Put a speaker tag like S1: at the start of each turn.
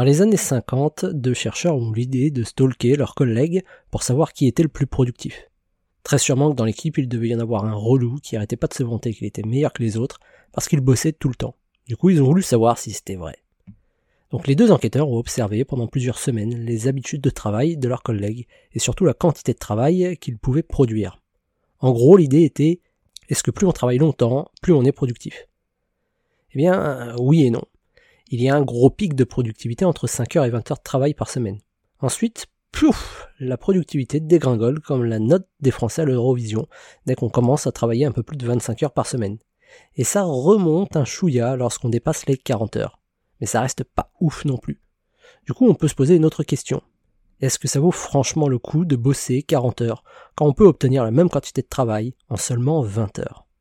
S1: Dans les années 50, deux chercheurs ont l'idée de stalker leurs collègues pour savoir qui était le plus productif. Très sûrement que dans l'équipe, il devait y en avoir un relou qui arrêtait pas de se vanter qu'il était meilleur que les autres parce qu'il bossait tout le temps. Du coup, ils ont voulu savoir si c'était vrai. Donc les deux enquêteurs ont observé pendant plusieurs semaines les habitudes de travail de leurs collègues et surtout la quantité de travail qu'ils pouvaient produire. En gros, l'idée était est-ce que plus on travaille longtemps, plus on est productif? Eh bien, oui et non. Il y a un gros pic de productivité entre 5 heures et 20 heures de travail par semaine. Ensuite, plouf, la productivité dégringole comme la note des Français à l'Eurovision dès qu'on commence à travailler un peu plus de 25 heures par semaine. Et ça remonte un chouïa lorsqu'on dépasse les 40 heures. Mais ça reste pas ouf non plus. Du coup, on peut se poser une autre question. Est-ce que ça vaut franchement le coup de bosser 40 heures quand on peut obtenir la même quantité de travail en seulement 20 heures?